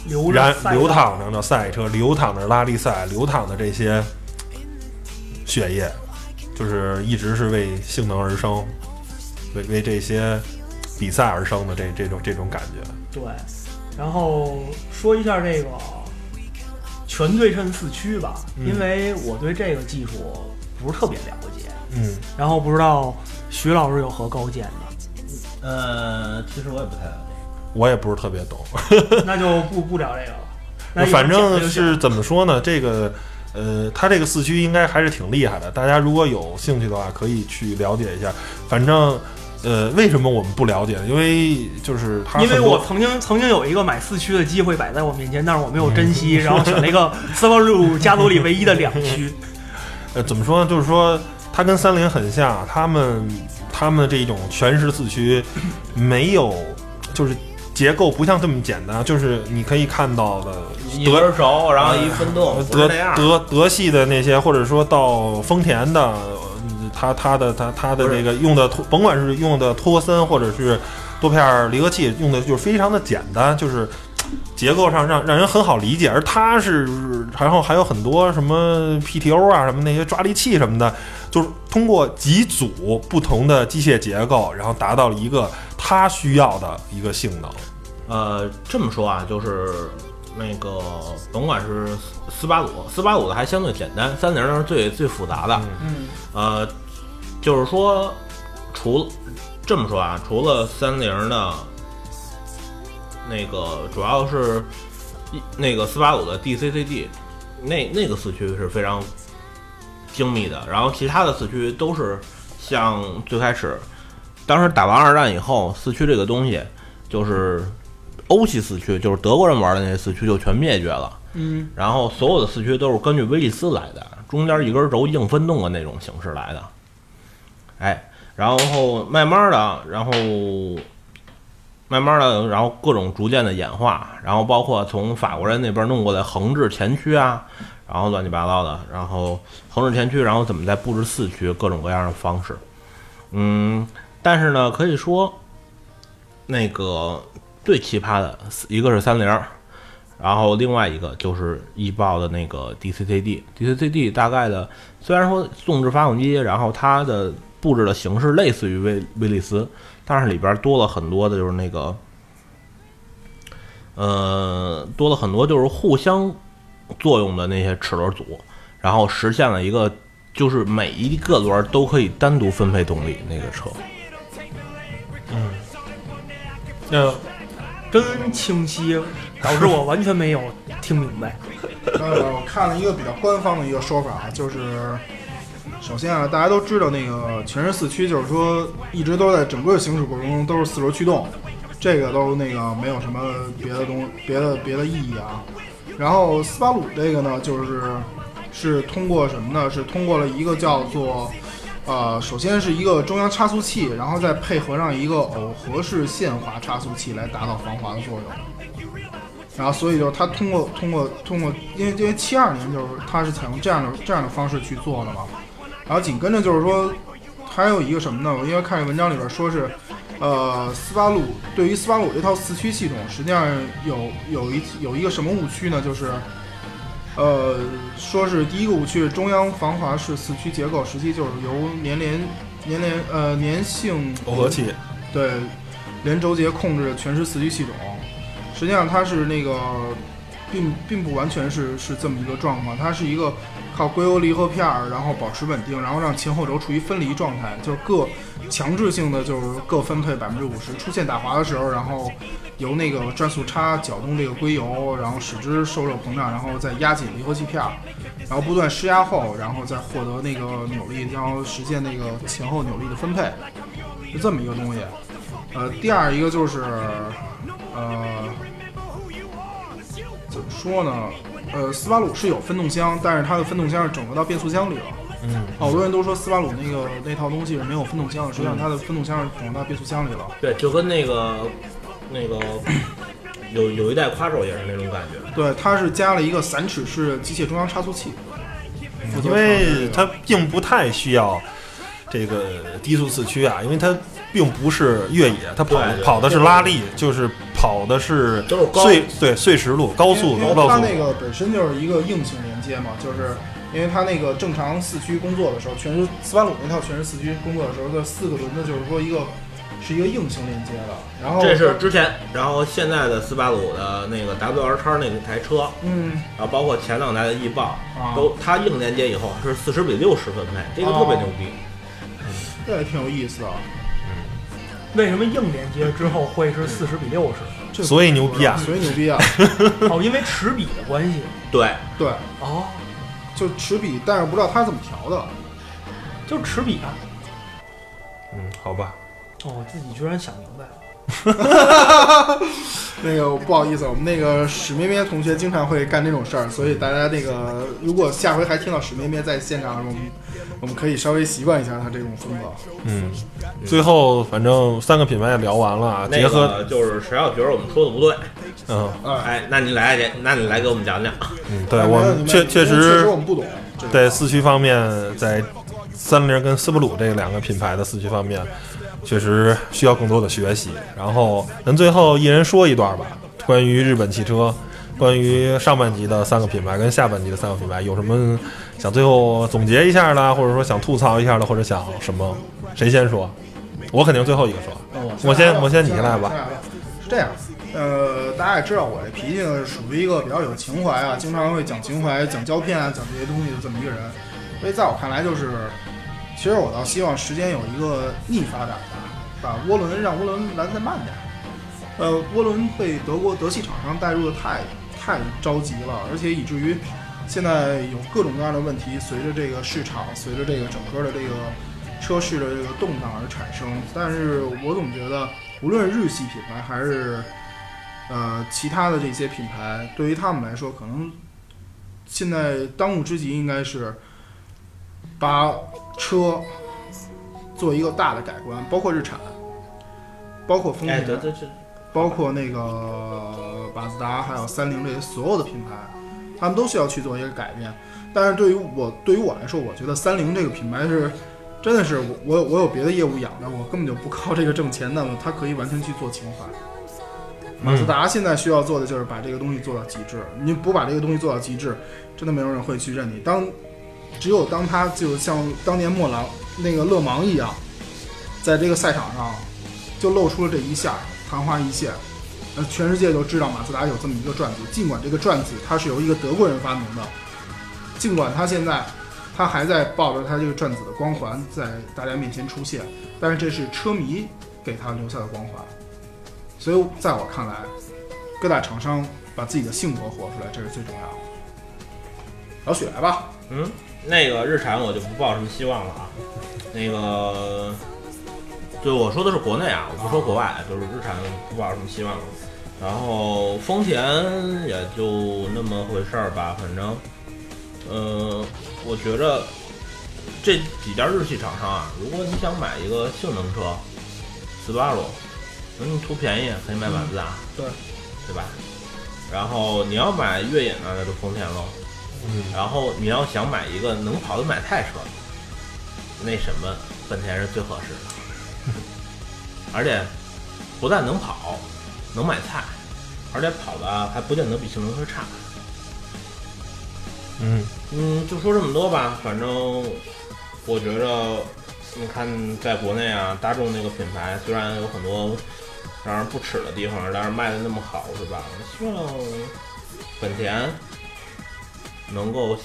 流然流淌着的赛车，流淌着拉力赛，流淌的这些血液，就是一直是为性能而生，为为这些比赛而生的这这种这种感觉。对，然后说一下这个全对称四驱吧，嗯因为我对这个技术不是特别了解，嗯，然后不知道徐老师有何高见呢？呃，其实我也不太了解。我也不是特别懂，那就不不聊这个了。那反正是怎么说呢？这个呃，它这个四驱应该还是挺厉害的。大家如果有兴趣的话，可以去了解一下。反正呃，为什么我们不了解呢？因为就是它因为我曾经曾经有一个买四驱的机会摆在我面前，但是我没有 珍惜，然后选了一个斯巴鲁家族里唯一的两驱。呃，怎么说呢？就是说，它跟三菱很像，他们他们这种全时四驱没有，就是结构不像这么简单，就是你可以看到的一德根手，然后一分动，德。德德系的那些，或者说到丰田的，嗯它它的它它的不是这个用的托，甭管是用的托森或者是多片儿离合器，用的就是非常的简单，就是结构上让让人很好理解。而它是，然后还有很多什么 PTO 啊，什么那些抓力器什么的，就是通过几组不同的机械结构，然后达到了一个它需要的一个性能。呃，这么说啊，就是那个甭管是斯斯巴鲁，斯巴鲁的还相对简单，三菱的是最最复杂的。嗯，呃，就是说，除了这么说啊，除了三菱的，那个主要是一那个斯巴鲁的 DCCD，那那个四驱是非常精密的，然后其他的四驱都是像最开始，当时打完二战以后，四驱这个东西就是欧系四驱，就是德国人玩的那些四驱就全灭绝了。嗯，然后所有的四驱都是根据威利斯来的，中间一根轴硬分动的那种形式来的。哎，然后慢慢的，然后慢慢的，然后各种逐渐的演化，然后包括从法国人那边弄过来横置前驱啊，然后乱七八糟的，然后横置前驱，然后怎么再布置四驱，各种各样的方式。嗯，但是呢，可以说那个最奇葩的一个是三菱。然后另外一个就是易豹的那个 DCCD，DCCD 大概的虽然说纵置发动机，然后它的布置的形式类似于威威利斯，但是里边多了很多的就是那个，呃，多了很多就是互相作用的那些齿轮组，然后实现了一个就是每一个轮都可以单独分配动力那个车。呃真清晰，导致我完全没有听明白。呃，我看了一个比较官方的一个说法，就是首先啊，大家都知道那个全时四驱，就是说一直都在整个行驶过程中都是四轮驱动，这个都那个没有什么别的东别的别的意义啊。然后斯巴鲁这个呢，就是是通过什么呢？是通过了一个叫做呃，首先是一个中央差速器，然后再配合上一个耦合式限滑差速器来达到防滑的作用。然后，所以就它通过通过通过，因为因为七二年就是它是采用这样的这样的方式去做的嘛。然后紧跟着就是说，还有一个什么呢？我因为看这文章里边说是，呃，斯巴鲁对于斯巴鲁这套四驱系统，实际上有有一有一个什么误区呢？就是，呃，说是第一个误区是中央防滑式四驱结构，实际就是由粘连粘连呃粘性耦合器，对，连轴节控制的全时四驱系统，实际上它是那个，并并不完全是是这么一个状况，它是一个靠硅油离合片儿，然后保持稳定，然后让前后轴处于分离状态，就是各强制性的就是各分配百分之五十，出现打滑的时候，然后由那个转速差搅动这个硅油，然后使之受热膨胀，然后再压紧离合器片儿，然后不断施压后，然后再获得那个扭力，然后实现那个前后扭力的分配，是这么一个东西。呃，第二一个就是，呃，怎么说呢？呃，斯巴鲁是有分动箱，但是它的分动箱是整合到变速箱里了。嗯，好多人都说斯巴鲁那个那套东西是没有分动箱的，实际上它的分动箱是整合到变速箱里了。对，就跟那个那个有有一代夸手也是那种感觉。对，它是加了一个散齿式机械中央差速器，因为它并不太需要这个低速四驱啊，因为它并不是越野，它跑跑的是拉力，就是跑的是都是高碎对碎石路高速因为高速它那个本身就是一个硬性连接嘛，就是因为它那个正常四驱工作的时候，全是斯巴鲁那套全是四驱工作的时候，这四个轮子就是说一个是一个硬性连接的，然后这是之前，然后现在的斯巴鲁的那个 WR 叉那台车，嗯然后包括前两代的翼豹，啊，都它硬连接以后是四十比六十分配，这个特别牛逼。这也挺有意思的，为什么硬连接之后会是四十比六十？这所以牛逼啊所以牛逼啊，哦，因为齿比的关系。对，对，哦，就持笔，但是不知道他怎么调的。就是齿比啊。嗯，好吧，哦，我自己居然想明白了。那个不好意思，我们那个史咩咩同学经常会干这种事儿，所以大家那个如果下回还听到史咩咩在现场，我们我们可以稍微习惯一下他这种风格。嗯，最后反正三个品牌也聊完了啊，结那合个就是谁要觉得我们说的不对，嗯哎，哎，那你来给，那你来给我们讲讲。嗯，对哎我们确确确实实我们不懂。这个在四驱方面，在三菱跟斯巴鲁这两个品牌的四驱方面，确实需要更多的学习。然后，咱最后一人说一段吧，关于日本汽车，关于上半集的三个品牌跟下半集的三个品牌，有什么想最后总结一下的，或者说想吐槽一下的，或者想什么？谁先说？我肯定最后一个说。我先我先你来来吧是这样，呃，大家也知道我这脾气，属于一个比较有情怀啊，经常会讲情怀、讲胶片啊、讲这些东西的这么一个人。所以在我看来，就是其实我倒希望时间有一个逆发展吧，把涡轮让涡轮来得再慢点。呃，涡轮被德国德系厂商带入的太太着急了，而且以至于现在有各种各样的问题，随着这个市场，随着这个整个的这个车市的这个动荡而产生。但是我总觉得，无论日系品牌还是呃，其他的这些品牌对于他们来说，可能现在当务之急应该是把车做一个大的改观，包括日产，包括丰哎，田，对对对，包括那个马自达，还有三菱这些所有的品牌，他们都需要去做一个改变。但是对于我对于我来说，我觉得三菱这个品牌是真的是我我有我有别的业务养着，我根本就不靠这个挣钱，那么它可以完全去做情怀。马自达现在需要做的就是把这个东西做到极致，你不把这个东西做到极致，真的没有人会去认你。当只有当他就像当年莫兰那个勒芒一样，在这个赛场上就露出了这一下，昙花一现，那全世界都知道马自达有这么一个转子。尽管这个转子它是由一个德国人发明的，尽管他现在他还在抱着他这个转子的光环在大家面前出现，但是这是车迷给他留下的光环。所以在我看来，各大厂商把自己的性格活出来，这是最重要的。老许来吧，嗯，那个日产我就不抱什么希望了啊。那个，对我说的是国内啊，我不说国外，就是日产不抱什么希望了。然后丰田也就那么回事儿吧，反正，呃，我觉着这几家日系厂商啊，如果你想买一个性能车，斯巴鲁，那你图便宜可以买马自达，对对吧？然后你要买越野呢，那就丰田喽。嗯，然后你要想买一个能跑的买菜车，那什么，本田是最合适的，而且不但能跑，能买菜，而且跑的还不见得比性能车差。嗯，嗯，就说这么多吧，反正我觉着，你看在国内啊，大众那个品牌虽然有很多让人不齿的地方，但是卖的那么好，是吧？希望本田能够，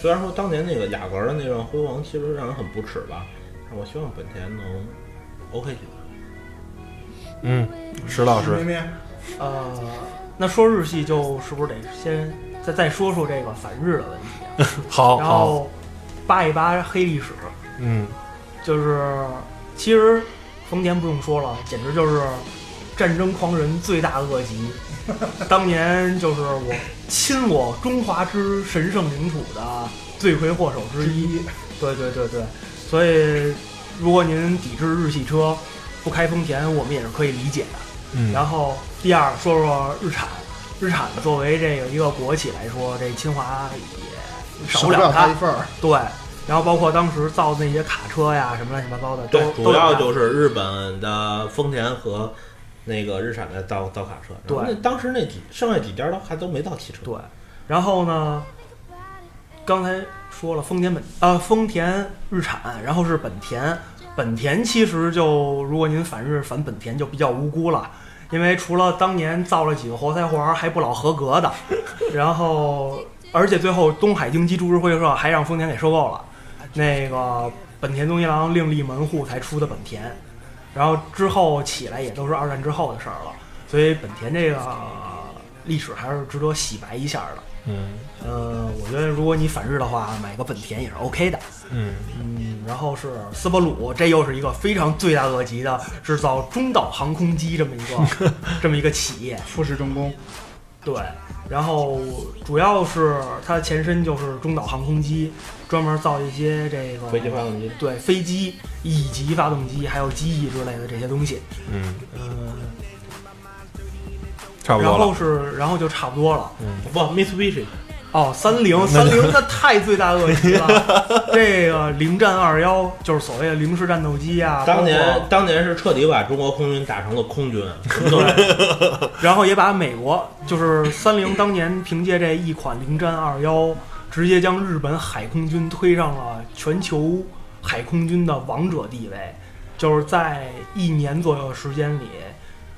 虽然说当年那个雅阁的那段辉煌，其实让人很不齿吧，但我希望本田能 OK 起来。嗯，石老师，呃，那说日系就是不是得先再再说说这个反日的问题好 好，后扒一扒黑历史，嗯，就是其实丰田不用说了，简直就是战争狂人罪大恶极。当年就是我侵我中华之神圣领土的罪魁祸首之一。对对对对，所以如果您抵制日系车，不开丰田，我们也是可以理解的。嗯，然后第二说说日产，日产作为这个一个国企来说，这清华也少少不了它他一。份儿。对，然后包括当时造的那些卡车呀，什么乱七八糟的，都主要就是日本的丰田和那个日产的造造卡车。对那当时那几剩下几家都还都没到汽车。对。然后呢，刚才说了丰田本呃丰田日产，然后是本田。本田其实就如果您反日反本田就比较无辜了，因为除了当年造了几个活塞环还不老合格的，然后而且最后东海经济株式会社还让丰田给收购了，那个本田东一郎另立门户才出的本田，然后之后起来也都是二战之后的事儿了，所以本田这个历史还是值得洗白一下的。嗯呃，我觉得如果你反日的话，买个本田也是 OK 的。嗯嗯，然后是斯巴鲁，这又是一个非常罪大恶极的制造中岛航空机这么一个 这么一个企业。富士重工，对，然后主要是它的前身就是中岛航空机，专门造一些这个飞机发动机。对飞机以及发动机还有机翼之类的这些东西。嗯，嗯，差不多，然后是然后就差不多了。嗯不，Mitsubishi 哦，三菱，三菱它太罪大恶极了。这个零战二幺就是所谓的零式战斗机啊，当年当年是彻底把中国空军打成了空军，然后也把美国就是三菱当年凭借这一款零战二幺，直接将日本海空军推上了全球海空军的王者地位，就是在一年左右的时间里。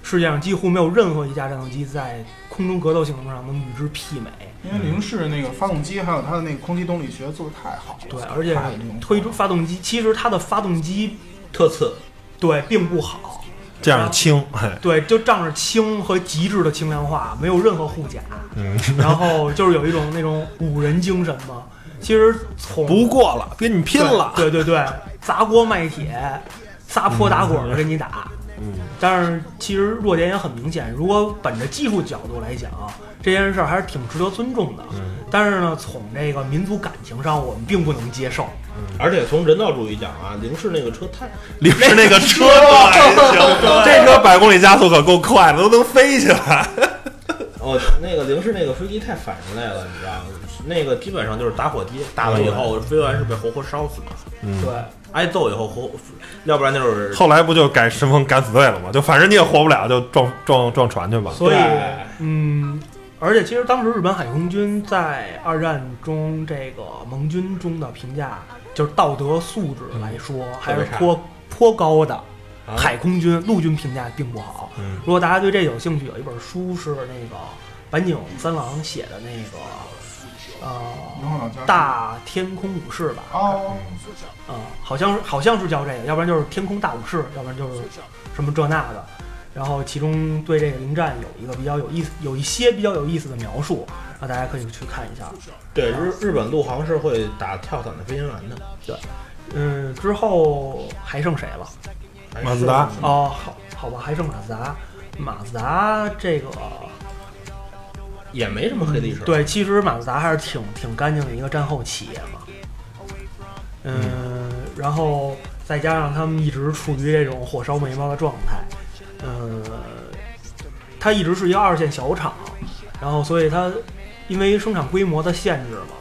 世界上几乎没有任何一架战斗机在空中格斗性能上能与之媲美。因为零式那个发动机还有它的那个空气动力学做的太好了，对，而且推出发动机，其实它的发动机特次。对并不好，这样轻，哎，对，就仗着轻和极致的轻量化，没有任何护甲，嗯，然后就是有一种那种五人精神嘛。其实从不过了，跟你拼了，对对对，砸锅卖铁，撒泼打滚的跟你打。嗯，但是其实弱点也很明显。如果本着技术角度来讲，这件事儿还是挺值得尊重的。嗯但是呢，从这个民族感情上，我们并不能接受。而且从人道主义讲啊，零式那个车太零式那个车 这车百公里加速可够快的，都能飞起来。哦，那个零式那个飞机太反人类了，你知道吗？那个基本上就是打火机，打完以后飞完是被活活烧死的，嗯，对，挨揍以后活，要不然就是后来不就改神风敢死队了吗？就反正你也活不了，就撞撞撞船去吧。所以嗯，而且其实当时日本海空军在二战中这个盟军中的评价，就是道德素质来说，还是颇颇高的。啊海空军、陆军评价并不好。嗯如果大家对这有兴趣，有一本书是那个坂井三郎写的那个呃《大天空武士》吧，哦，啊、好像是好像是叫这个，要不然就是天空大武士，要不然就是什么这那的。然后其中对这个零战有一个比较有意思，有一些比较有意思的描述，啊，大家可以去看一下。对日日本陆航是会打跳伞的飞行员的，对嗯，之后还剩谁了？还马自达哦，好，好吧，还剩马自达。马自达这个也没什么黑历史。对，其实马自达还是挺挺干净的一个战后企业嘛。嗯，然后再加上他们一直处于这种火烧眉毛的状态，嗯，它一直是一个二线小厂，然后所以它因为生产规模的限制嘛，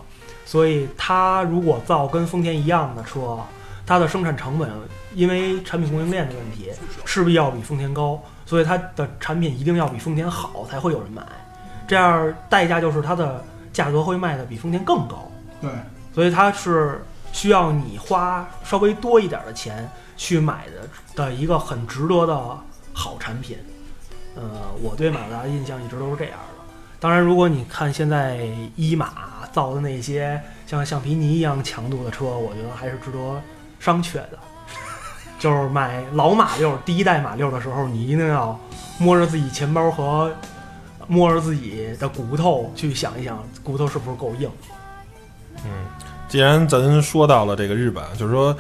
所以它如果造跟丰田一样的车，它的生产成本因为产品供应链的问题，势必要比丰田高，所以它的产品一定要比丰田好，才会有人买。这样代价就是它的价格会卖的比丰田更高，对，所以它是需要你花稍微多一点的钱去买的的一个很值得的好产品。呃，我对马自达的印象一直都是这样的。当然，如果你看现在一马造的那些像橡皮泥一样强度的车，我觉得还是值得商榷的。就是买老马六第一代马六的时候，你一定要摸着自己钱包和摸着自己的骨头去想一想，骨头是不是够硬。嗯既然咱说到了这个日本，就是说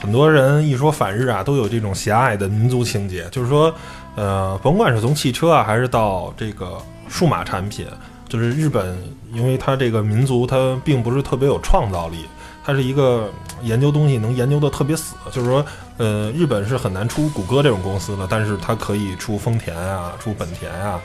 很多人一说反日啊，都有这种狭隘的民族情节，就是说，呃，甭管是从汽车啊，还是到这个数码产品，就是日本，因为它这个民族它并不是特别有创造力，它是一个研究东西能研究的特别死，就是说，呃，日本是很难出谷歌这种公司的，但是它可以出丰田啊，出本田啊，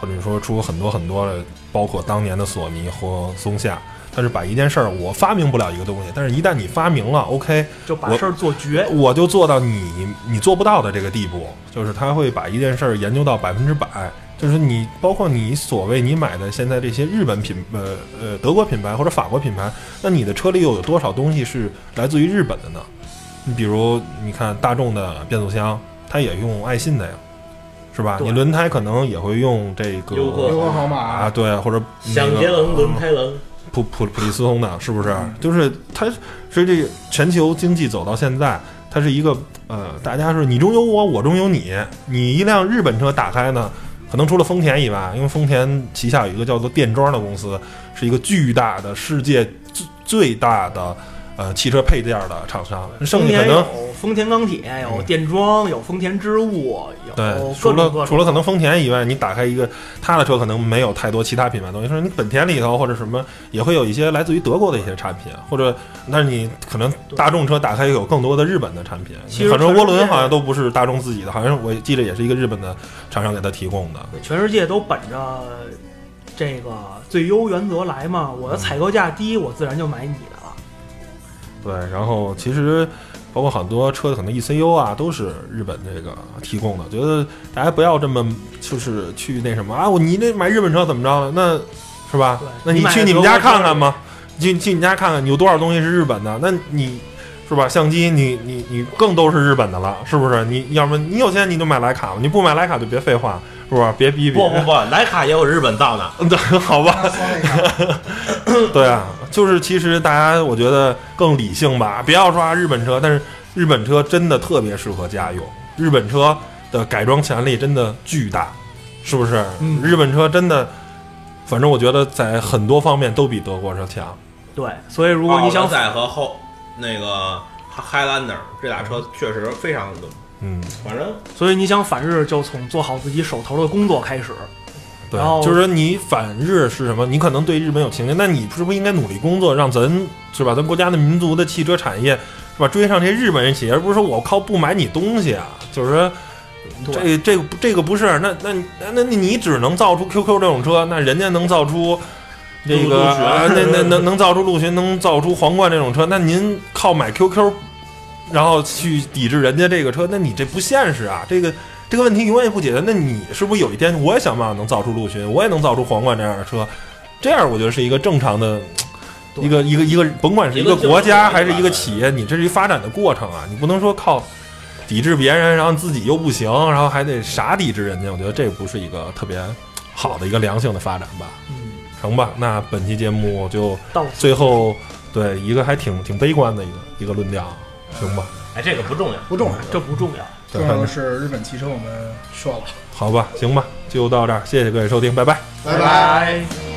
或者说出很多很多的，包括当年的索尼和松下。它是把一件事儿，我发明不了一个东西，但是一旦你发明了，OK，就把事儿做绝。我就做到你你做不到的这个地步，就是他会把一件事儿研究到百分之百。就是你包括你所谓你买的现在这些日本品呃呃德国品牌或者法国品牌，那你的车里又有多少东西是来自于日本的呢？你比如你看大众的变速箱，它也用爱信的呀，是吧？你轮胎可能也会用这个优客优客宝啊，对，或者那个响节能轮胎轮，普普普利司通的，是不是？就是它，所以这个全球经济走到现在，它是一个呃，大家是你中有我，我中有你。你一辆日本车打开呢，可能除了丰田以外，因为丰田旗下有一个叫做电装的公司，是一个巨大的世界最最大的呃汽车配件的厂商，剩丰田下可能有丰田钢铁，有嗯电装，有丰田织物，有对，除了除了可能丰田以外，你打开一个他的车，可能没有太多其他品牌东西。说你本田里头或者什么也会有一些来自于德国的一些产品，或者那你可能大众车打开有更多的日本的产品。其实反正涡轮好像都不是大众自己的，好像我记得也是一个日本的厂商给他提供的。全世界都本着这个最优原则来嘛。我的采购价低，我自然就买你的了。对，然后其实包括很多车的可能 ECU 啊都是日本这个提供的，觉得大家不要这么就是去那什么啊，我你那买日本车怎么着了？那是吧？那你去你们家看看嘛，去去你家看看，你有多少东西是日本的？那你。是吧？相机你你你更都是日本的了，是不是？你要么你有钱你就买徕卡吧，你不买徕卡就别废话，是不是？别逼逼。不不不，徕卡也有日本造的，对，好吧。对啊，就是其实大家我觉得更理性吧，不要说啊日本车，但是日本车真的特别适合家用，日本车的改装潜力真的巨大，是不是？嗯日本车真的，反正我觉得在很多方面都比德国车强。对，所以如果你想载和后那个 Highlander 这俩车确实非常的嗯，反正所以你想反日，就从做好自己手头的工作开始。对然，后就是说你反日是什么？你可能对日本有情结，那你是不是应该努力工作，让咱是吧？咱国家的民族的汽车产业是吧，追上这些日本人企业，而不是说我靠不买你东西啊，就是说。这这个这个不是，那那那那你只能造出 QQ 这种车，那人家能造出这个啊，那那能能造出陆巡，能造出皇冠这种车，那您靠买 QQ，然后去抵制人家这个车，那你这不现实啊！这个这个问题永远不解决。那你是不是有一天我也想办法能造出陆巡，我也能造出皇冠这样的车？这样我觉得是一个正常的。一个一个一个，甭管是一个国家还是一个企业，你这是一发展的过程啊！你不能说靠抵制别人，然后自己又不行，然后还得傻抵制人家，我觉得这不是一个特别好的一个良性的发展吧？嗯，成吧？那本期节目就到最后对一个还挺挺悲观的一个一个论调，行吧？哎，这个不重要，不重要，这不重要。对重要的是日本汽车我们说了，好吧，行吧，就到这儿，谢谢各位收听，拜拜。拜拜。